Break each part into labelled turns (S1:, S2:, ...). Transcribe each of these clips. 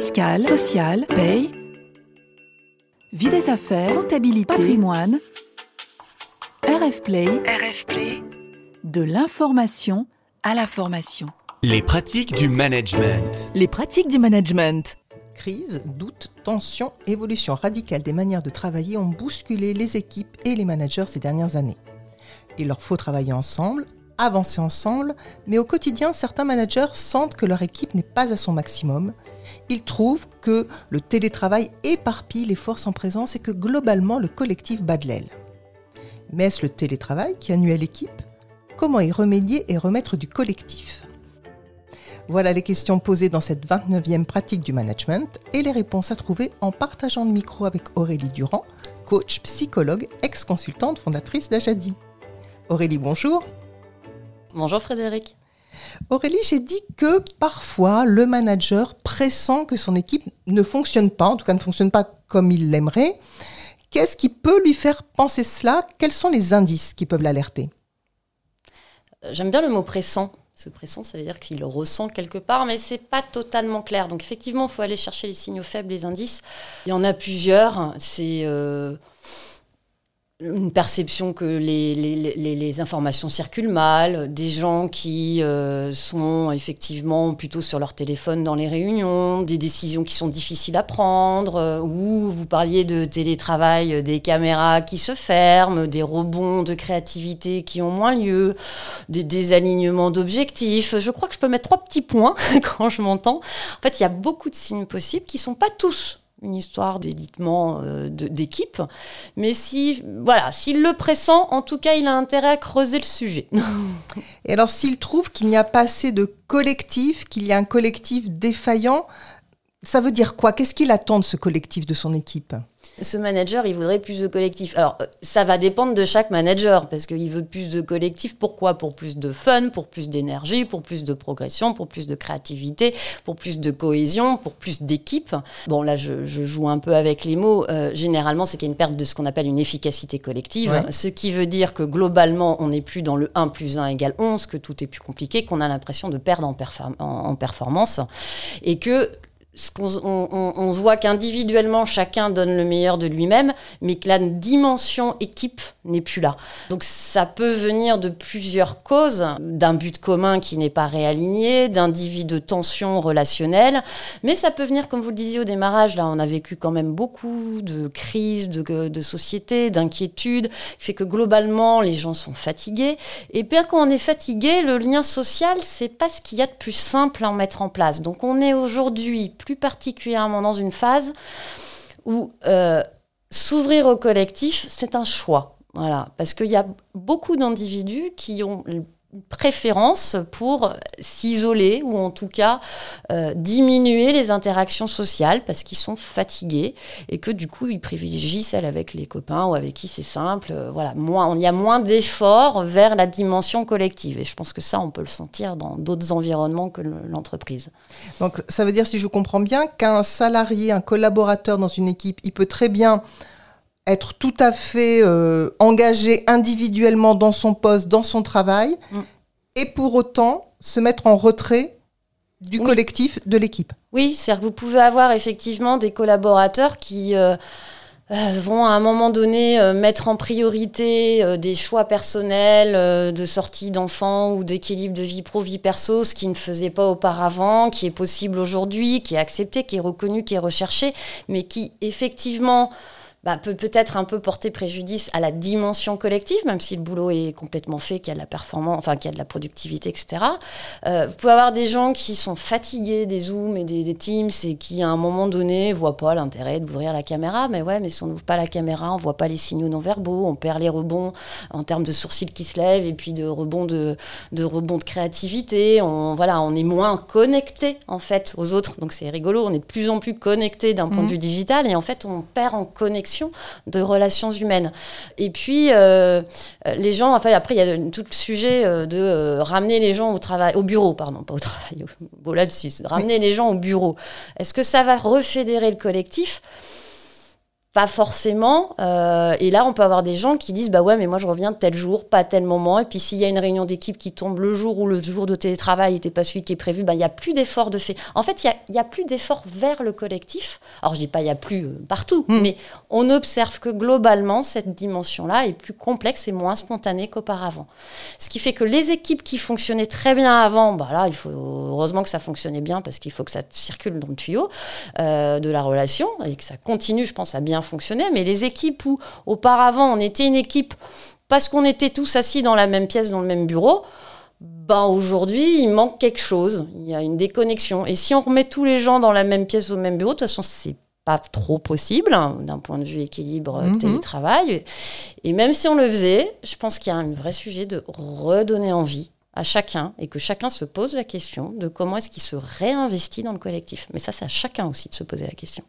S1: fiscale, sociale, paye, vie des affaires, comptabilité, patrimoine, RF Play, RF Play, de l'information à la formation.
S2: Les pratiques du management.
S1: Les pratiques du management.
S3: Crise, doute, tension, évolution radicale des manières de travailler ont bousculé les équipes et les managers ces dernières années. Il leur faut travailler ensemble, avancer ensemble, mais au quotidien, certains managers sentent que leur équipe n'est pas à son maximum. Ils trouvent que le télétravail éparpille les forces en présence et que globalement le collectif bat de l'aile. Mais est-ce le télétravail qui à l'équipe? Comment y remédier et remettre du collectif? Voilà les questions posées dans cette 29e pratique du management et les réponses à trouver en partageant le micro avec Aurélie Durand, coach, psychologue, ex-consultante fondatrice d'Ajadi. Aurélie, bonjour.
S4: Bonjour Frédéric.
S3: Aurélie, j'ai dit que parfois le manager pressent que son équipe ne fonctionne pas, en tout cas ne fonctionne pas comme il l'aimerait. Qu'est-ce qui peut lui faire penser cela? Quels sont les indices qui peuvent l'alerter?
S4: Euh, J'aime bien le mot pressant. Ce pressant, ça veut dire qu'il ressent quelque part, mais c'est pas totalement clair. Donc effectivement, il faut aller chercher les signaux faibles, les indices. Il y en a plusieurs. C'est euh, une perception que les, informations circulent mal, des gens qui euh, sont effectivement plutôt sur leur téléphone dans les réunions, des décisions qui sont difficiles à prendre, euh, ou vous parliez de télétravail, des caméras qui se ferment, des rebonds de créativité qui ont moins lieu, des désalignements d'objectifs. Je crois que je peux mettre trois petits points quand je m'entends. En fait, il y a beaucoup de signes possibles qui ne sont pas tous une histoire d'éditement euh, d'équipe. Mais si, voilà, s'il le pressent, en tout cas, il a intérêt à creuser le sujet.
S3: Et alors, s'il trouve qu'il n'y a pas assez de collectif, qu'il y a un collectif défaillant, ça veut dire quoi? Qu'est-ce qu'il attend de ce collectif, de son équipe?
S4: Ce manager, il voudrait plus de collectif. Alors, euh, ça va dépendre de chaque manager, parce qu'il veut plus de collectif. Pourquoi? Pour plus de fun, pour plus d'énergie, pour plus de progression, pour plus de créativité, pour plus de cohésion, pour plus d'équipe. Bon, là, je, joue un peu avec les mots. Euh, généralement, c'est qu'il y a une perte de ce qu'on appelle une efficacité collective, ce qui veut dire que globalement, on n'est plus dans le 1 plus 1 égale 11, que tout est plus compliqué, qu'on a l'impression de perdre en, en performance, et que on, voit qu'individuellement, chacun donne le meilleur de lui-même, mais que la dimension équipe n'est plus là. Donc ça peut venir de plusieurs causes, d'un but commun qui n'est pas réaligné, d'individus de tensions relationnelles, mais ça peut venir, comme vous le disiez au démarrage, là on a vécu quand même beaucoup de crises de, de société, d'inquiétudes, qui fait que globalement les gens sont fatigués. Et bien quand on est fatigué, le lien social, c'est pas ce qu'il y a de plus simple à en mettre en place. Donc on est aujourd'hui plus particulièrement dans une phase où euh, s'ouvrir au collectif, c'est un choix. Voilà, parce qu'il y a beaucoup d'individus qui ont préférence pour s'isoler ou en tout cas euh, diminuer les interactions sociales parce qu'ils sont fatigués et que du coup ils privilégient celles avec les copains ou avec qui c'est simple. Euh, voilà, moins, il y a moins d'efforts vers la dimension collective et je pense que ça on peut le sentir dans d'autres environnements que l'entreprise.
S3: Donc ça veut dire si je comprends bien qu'un salarié, un collaborateur dans une équipe, il peut très bien être tout à fait euh, engagé individuellement dans son poste, dans son travail, mm. et pour autant se mettre en retrait du collectif, de l'équipe.
S4: Oui, c'est-à-dire que vous pouvez avoir effectivement des collaborateurs qui euh, euh, vont à un moment donné mettre en priorité des choix personnels de sortie d'enfants ou d'équilibre de vie pro-vie perso, ce qui ne faisait pas auparavant, qui est possible aujourd'hui, qui est accepté, qui est reconnu, qui est recherché, mais qui effectivement bah, peut peut-être un peu porter préjudice à la dimension collective, même si le boulot est complètement fait, qu'il y a de la performance, enfin qu'il y a de la productivité, etc. Euh, vous pouvez avoir des gens qui sont fatigués des Zooms et des, Teams et qui, à un moment donné, voient pas l'intérêt d'ouvrir la caméra. Mais ouais, mais si on n'ouvre pas la caméra, on voit pas les signaux non verbaux, on perd les rebonds en termes de sourcils qui se lèvent et puis de rebonds de, de rebonds de créativité. On, voilà, on est moins connecté en fait aux autres. Donc c'est rigolo, on est de plus en plus connecté d'un point de mmh. vue digital et en fait on perd en connexion de relations humaines. Et puis, euh, les gens, enfin, après, il y a tout le sujet euh, de euh, ramener les gens au travail, au bureau, pardon, pas au travail, au là-dessus, ramener les gens au bureau. Est-ce que ça va refédérer le collectif? Pas forcément. Euh, et là, on peut avoir des gens qui disent Bah ouais, mais moi je reviens tel jour, pas tel moment. Et puis s'il y a une réunion d'équipe qui tombe le jour où le jour de télétravail n'était pas celui qui est prévu, bah, il n'y a plus d'effort de fait. En fait, il n'y a, a, plus d'effort vers le collectif. Alors je dis pas il n'y a plus euh, partout, hmm. mais on observe que globalement, cette dimension-là est plus complexe et moins spontanée qu'auparavant. Ce qui fait que les équipes qui fonctionnaient très bien avant, bah là, il faut heureusement que ça fonctionnait bien parce qu'il faut que ça circule dans le tuyau euh, de la relation et que ça continue, je pense, à bien fonctionner, mais les équipes où auparavant on était une équipe parce qu'on était tous assis dans la même pièce, dans le même bureau, ben aujourd'hui il manque quelque chose, il y a une déconnexion. Et si on remet tous les gens dans la même pièce, au même bureau, de toute façon c'est pas trop possible hein, d'un point de vue équilibre mhm. télétravail. Et même si on le faisait, je pense qu'il y a un vrai sujet de redonner envie à chacun et que chacun se pose la question de comment est-ce qu'il se réinvestit dans le collectif. Mais ça, c'est à chacun aussi de se poser la question.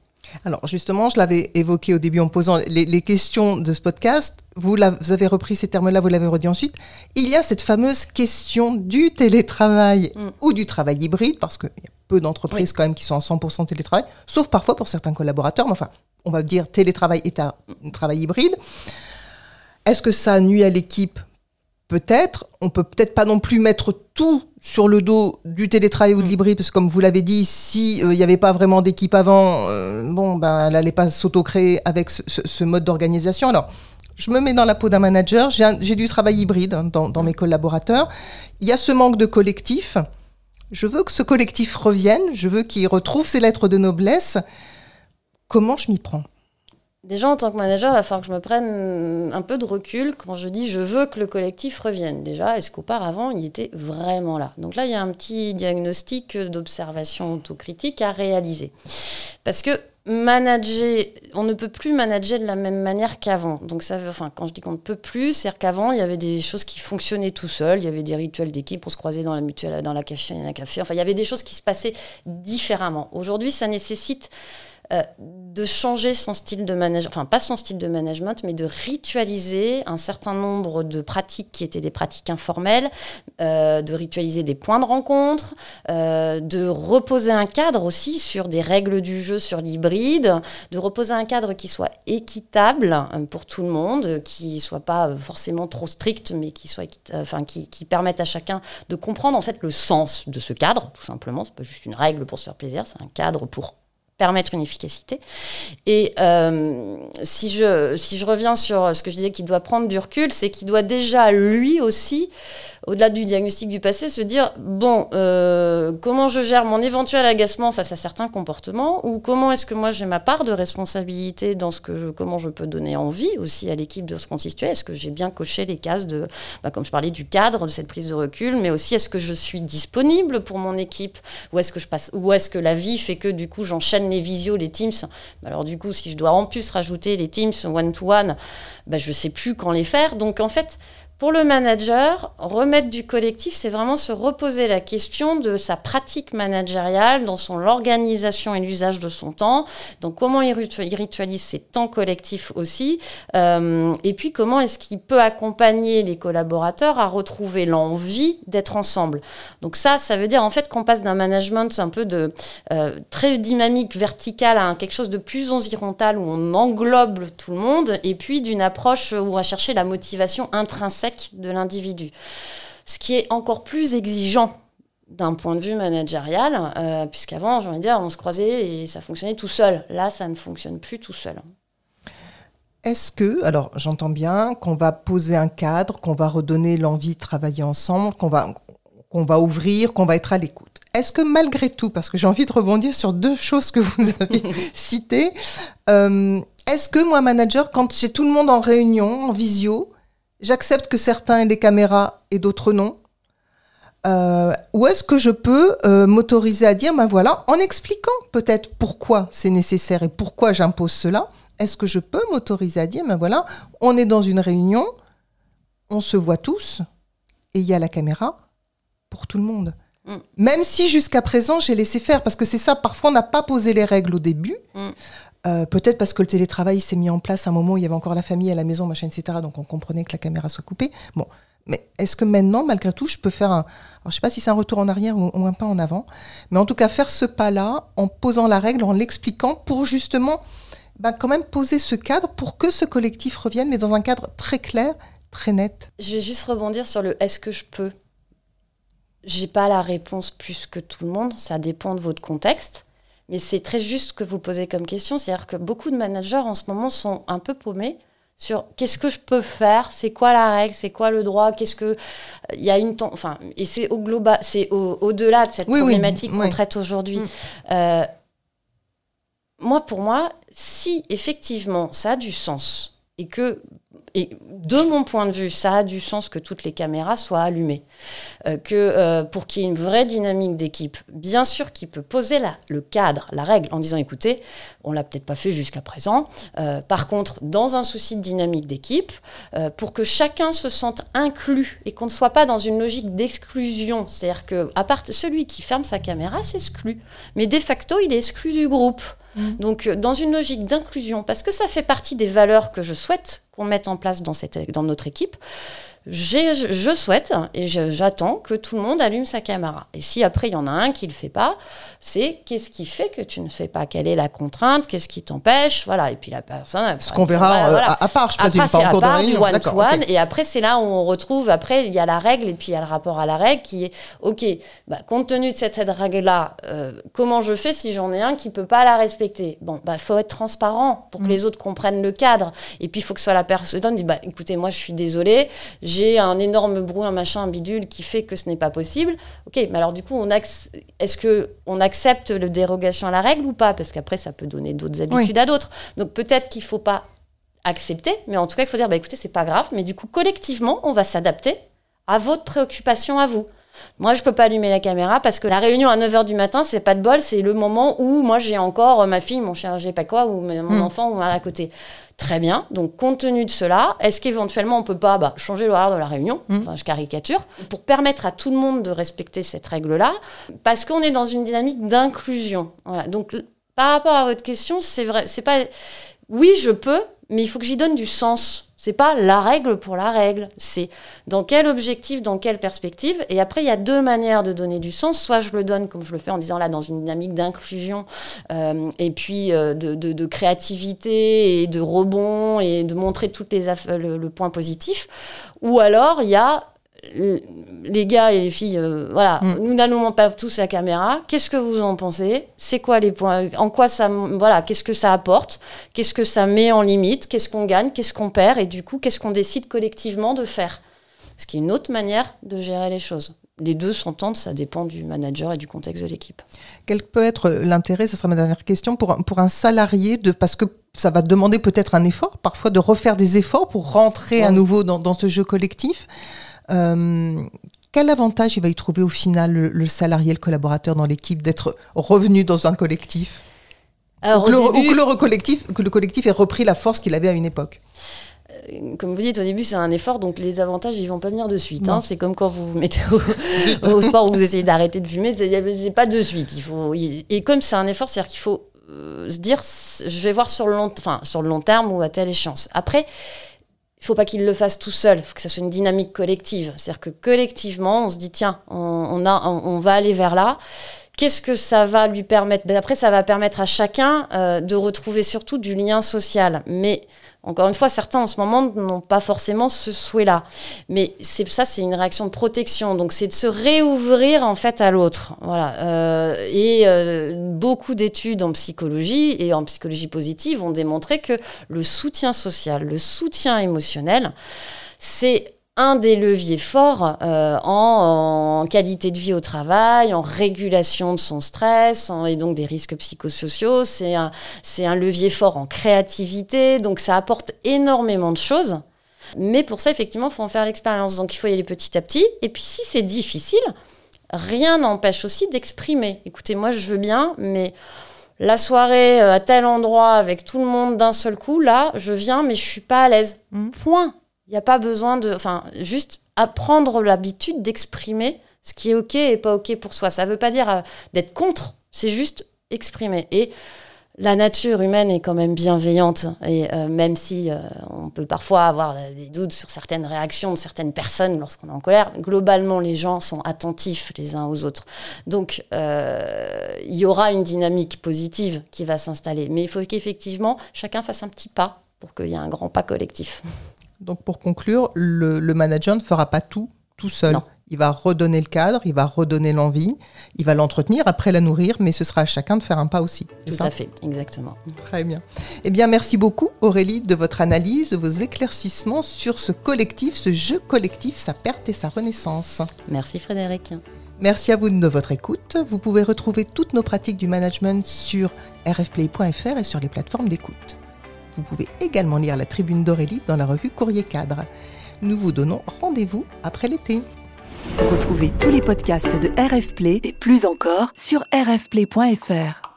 S3: Alors justement, je l'avais évoqué au début en posant les, questions de ce podcast. Vous, avez repris ces termes-là, vous l'avez redit ensuite. Il y a cette fameuse question du télétravail mm. ou du travail hybride, parce qu'il y a peu d'entreprises quand même qui sont en 100% télétravail, sauf parfois pour certains collaborateurs. Mais enfin, on va dire télétravail et travail hybride. Est-ce que ça nuit à l'équipe Peut-être. On peut peut-être pas non plus mettre tout sur le dos du télétravail ou de mm. l'hybride, parce que comme vous l'avez dit, s'il n'y euh, avait pas vraiment d'équipe avant, euh, bon, ben, elle n'allait pas s'auto-créer avec ce, mode d'organisation. Alors, je me mets dans la peau d'un manager, j'ai du travail hybride hein, dans, dans, mes collaborateurs. Il y a ce manque de collectif. Je veux que ce collectif revienne, je veux qu'il retrouve ses lettres de noblesse. Comment je m'y prends?
S4: Déjà, en tant que manager, il va falloir que je me prenne un peu de recul quand je dis je veux que le collectif revienne. Déjà, est-ce qu'auparavant, il était vraiment là? Donc là, il y a un petit diagnostic d'observation autocritique à réaliser. Parce que manager, on ne peut plus manager de la même manière qu'avant. Donc ça enfin, quand je dis qu'on ne peut plus, c'est qu'avant, il y avait des choses qui fonctionnaient tout seul. Il y avait des rituels d'équipe, pour se croiser dans la mutuelle, dans la dans la café. Enfin, il y avait des choses qui se passaient différemment. Aujourd'hui, ça nécessite euh, de changer son style de management, enfin pas son style de management, mais de ritualiser un certain nombre de pratiques qui étaient des pratiques informelles, euh, de ritualiser des points de rencontre, euh, de reposer un cadre aussi sur des règles du jeu sur l'hybride, de reposer un cadre qui soit équitable pour tout le monde, qui soit pas forcément trop strict, mais qui soit enfin qui, permette à chacun de comprendre en fait le sens de ce cadre, tout simplement. C'est pas juste une règle pour se faire plaisir, c'est un cadre pour permettre une efficacité. Et euh, si, je, si je reviens sur ce que je disais qu'il doit prendre du recul, c'est qu'il doit déjà lui aussi au-delà du diagnostic du passé, se dire bon, euh, comment je gère mon éventuel agacement face à certains comportements, ou comment est-ce que moi j'ai ma part de responsabilité dans ce que, comment je peux donner envie aussi à l'équipe de se constituer. Est-ce que j'ai bien coché les cases de, bah, comme je parlais du cadre de cette prise de recul, mais aussi est-ce que je suis disponible pour mon équipe, ou est-ce que je passe, ou est-ce que la vie fait que du coup j'enchaîne les visios, les Teams? Alors du coup, si je dois en plus rajouter les Teams one to one, bah, je sais plus quand les faire. Donc en fait pour le manager, remettre du collectif, c'est vraiment se reposer la question de sa pratique managériale dans son l'organisation et l'usage de son temps. Donc comment il ritualise ses temps collectifs aussi, euh, et puis comment est-ce qu'il peut accompagner les collaborateurs à retrouver l'envie d'être ensemble? Donc ça, ça veut dire en fait qu'on passe d'un management un peu de euh, très dynamique, vertical à quelque chose de plus horizontal où on englobe tout le monde, et puis d'une approche où on va chercher la motivation intrinsèque de l'individu. Ce qui est encore plus exigeant d'un point de vue managérial, euh, puisqu'avant, j'ai envie de dire, on se croisait et ça fonctionnait tout seul. Là, ça ne fonctionne plus tout seul.
S3: Est-ce que, alors j'entends bien qu'on va poser un cadre, qu'on va redonner l'envie de travailler ensemble, qu'on va, va ouvrir, qu'on va être à l'écoute. Est-ce que malgré tout, parce que j'ai envie de rebondir sur deux choses que vous avez citées, euh, est-ce que moi, manager, quand j'ai tout le monde en réunion, en visio, j'accepte que certains aient des caméras et d'autres non euh, Ou est-ce que je peux euh, m'autoriser à dire, ben voilà, en expliquant peut-être pourquoi c'est nécessaire et pourquoi j'impose cela, est-ce que je peux m'autoriser à dire, ben voilà, on est dans une réunion, on se voit tous, et il y a la caméra pour tout le monde. Mm. Même si jusqu'à présent j'ai laissé faire, parce que c'est ça, parfois on n'a pas posé les règles au début. Mm. Euh, peut-être parce que le télétravail s'est mis en place à un moment où il y avait encore la famille à la maison, machin, etc. Donc on comprenait que la caméra soit coupée. Bon, mais est-ce que maintenant, malgré tout, je peux faire un... Alors, je sais pas si c'est un retour en arrière ou, un pas en avant, mais en tout cas faire ce pas-là en posant la règle, en l'expliquant pour justement bah, quand même poser ce cadre pour que ce collectif revienne, mais dans un cadre très clair, très net.
S4: Je vais juste rebondir sur le est-ce que je peux J'ai pas la réponse plus que tout le monde, ça dépend de votre contexte. Mais c'est très juste que vous posez comme question, c'est-à-dire que beaucoup de managers en ce moment sont un peu paumés sur qu'est-ce que je peux faire, c'est quoi la règle, c'est quoi le droit, qu'est-ce que il y a une enfin et c'est au global, c'est au, delà de cette problématique qu'on traite aujourd'hui. Mm. Euh, moi, pour moi, si effectivement ça a du sens et que et de mon point de vue, ça a du sens que toutes les caméras soient allumées. Euh, que euh, pour qu'il y ait une vraie dynamique d'équipe, bien sûr qu'il peut poser la, le cadre, la règle, en disant écoutez, on l'a peut-être pas fait jusqu'à présent. Euh, par contre, dans un souci de dynamique d'équipe, pour que chacun se sente inclus et qu'on ne soit pas dans une logique d'exclusion, c'est-à-dire que à part celui qui ferme sa caméra s'exclut, mais de facto il est exclu du groupe. Mmh. Donc, dans une logique d'inclusion, parce que ça fait partie des valeurs que je souhaite qu'on mette en place dans, dans notre équipe, je souhaite et j'attends que tout le monde allume sa caméra. Et si après il y en a un qui ne le fait pas, c'est qu'est-ce qui fait que tu ne fais pas? Quelle est la contrainte? Qu'est-ce qui t'empêche? Voilà. Et puis la personne.
S3: Ce qu'on verra euh, à, part, je présume, pas en cours de réunion.
S4: One to one, Et après, c'est là où on retrouve. Après, il y a la règle et puis il y a le rapport à la règle qui est OK. Bah, compte tenu de cette, règle-là, euh, comment je fais si j'en ai un qui peut pas la respecter? Bon, bah faut être transparent pour que mm. les autres comprennent le cadre. Et puis il faut que ce soit la personne dit bah écoutez, moi je suis désolée j'ai un énorme bruit, un machin, un bidule qui fait que ce n'est pas possible. Ok, mais alors du coup, on est-ce que on accepte le dérogation à la règle ou pas? Parce qu'après, ça peut donner d'autres habitudes à d'autres. Donc peut-être qu'il ne faut pas accepter, mais en tout cas, il faut dire, bah, écoutez, c'est pas grave, mais du coup, collectivement, on va s'adapter à votre préoccupation à vous. Moi, je peux pas allumer la caméra parce que la réunion à 9h du matin, c'est pas de bol, c'est le moment où moi j'ai encore ma fille, mon chien, j'ai pas quoi, ou mon hmm. enfant ou à côté. Très bien. Donc, compte tenu de cela, est-ce qu'éventuellement on peut pas bah, changer l'horaire de la réunion hmm. Enfin, je caricature pour permettre à tout le monde de respecter cette règle-là, parce qu'on est dans une dynamique d'inclusion. Voilà. Donc, par rapport à votre question, c'est vrai, c'est pas. Oui, je peux, mais il faut que j'y donne du sens. C'est pas la règle pour la règle, c'est dans quel objectif, dans quelle perspective. Et après, il y a deux manières de donner du sens. Soit je le donne comme je le fais en disant là dans une dynamique d'inclusion euh, et puis euh, de, créativité et de rebond et de montrer toutes les le, le point positif. Ou alors il y a les gars et les filles, euh, voilà, mm. nous n'allumons pas tous la caméra. Qu'est-ce que vous en pensez? C'est quoi les points? En quoi ça, voilà, qu'est-ce que ça apporte? Qu'est-ce que ça met en limite? Qu'est-ce qu'on gagne? Qu'est-ce qu'on perd? Et du coup, qu'est-ce qu'on décide collectivement de faire? Ce qui est une autre manière de gérer les choses. Les deux s'entendent, ça dépend du manager et du contexte de l'équipe.
S3: Quel peut être l'intérêt, ce sera ma dernière question, pour, pour un salarié, de, parce que ça va demander peut-être un effort, parfois de refaire des efforts pour rentrer à nouveau dans, dans ce jeu collectif. Euh, quel avantage il va y trouver au final le, salarié, le collaborateur dans l'équipe d'être revenu dans un collectif ou, que le, collectif, que le collectif ait repris la force qu'il avait à une époque
S4: euh, comme vous dites au début, c'est un effort, donc les avantages, ils vont pas venir de suite. Hein. C'est comme quand vous vous mettez au, sport où vous essayez d'arrêter de fumer, il a pas de suite. Il faut, et comme c'est un effort, c'est-à-dire qu'il faut euh, se dire, je vais voir sur le long, enfin, sur le long terme ou à telle échéance. Après, il faut pas qu'il le fasse tout seul, il faut que ça soit une dynamique collective. C'est-à-dire que collectivement, on se dit, tiens, on, a, on, va aller vers là. Qu'est-ce que ça va lui permettre? Ben Après, ça va permettre à chacun euh, de retrouver surtout du lien social. Mais encore une fois, certains en ce moment n'ont pas forcément ce souhait-là. Mais c'est ça, c'est une réaction de protection. Donc, c'est de se réouvrir en fait à l'autre. Voilà. Euh, et euh, beaucoup d'études en psychologie et en psychologie positive ont démontré que le soutien social, le soutien émotionnel, c'est un des leviers forts euh, en, qualité de vie au travail, en régulation de son stress et donc des risques psychosociaux. C'est un, un levier fort en créativité, donc ça apporte énormément de choses. Mais pour ça, effectivement, il faut en faire l'expérience. Donc il faut y aller petit à petit. Et puis si c'est difficile, rien n'empêche aussi d'exprimer. Écoutez, moi je veux bien, mais la soirée euh, à tel endroit avec tout le monde d'un seul coup, là, je viens, mais je suis pas à l'aise. Mmh. Point. Il n'y a pas besoin de. Enfin, juste apprendre l'habitude d'exprimer ce qui est OK et pas OK pour soi. Ça ne veut pas dire euh, d'être contre, c'est juste exprimer. Et la nature humaine est quand même bienveillante et euh, même si euh, on peut parfois avoir des doutes sur certaines réactions de certaines personnes lorsqu'on est en colère, globalement les gens sont attentifs les uns aux autres. Donc il y aura une dynamique positive qui va s'installer, mais il faut qu'effectivement chacun fasse un petit pas pour qu'il y ait un grand pas collectif.
S3: Donc pour conclure, le, le manager ne fera pas tout tout seul.
S4: Non.
S3: Il va redonner le cadre, il va redonner l'envie, il va l'entretenir, après la nourrir, mais ce sera à chacun de faire un pas aussi.
S4: Tout
S3: ça
S4: à fait, exactement.
S3: Très bien. Eh bien, merci beaucoup Aurélie de votre analyse, de vos éclaircissements sur ce collectif, ce jeu collectif, sa perte et sa renaissance.
S4: Merci Frédéric.
S3: Merci à vous de votre écoute. Vous pouvez retrouver toutes nos pratiques du management sur rfplay.fr et sur les plateformes d'écoute. Vous pouvez également lire la tribune d'Aurélie dans la revue Courrier Cadre. Nous vous donnons rendez-vous après l'été.
S1: Retrouvez tous les podcasts de RF Play et plus encore sur rfplay.fr.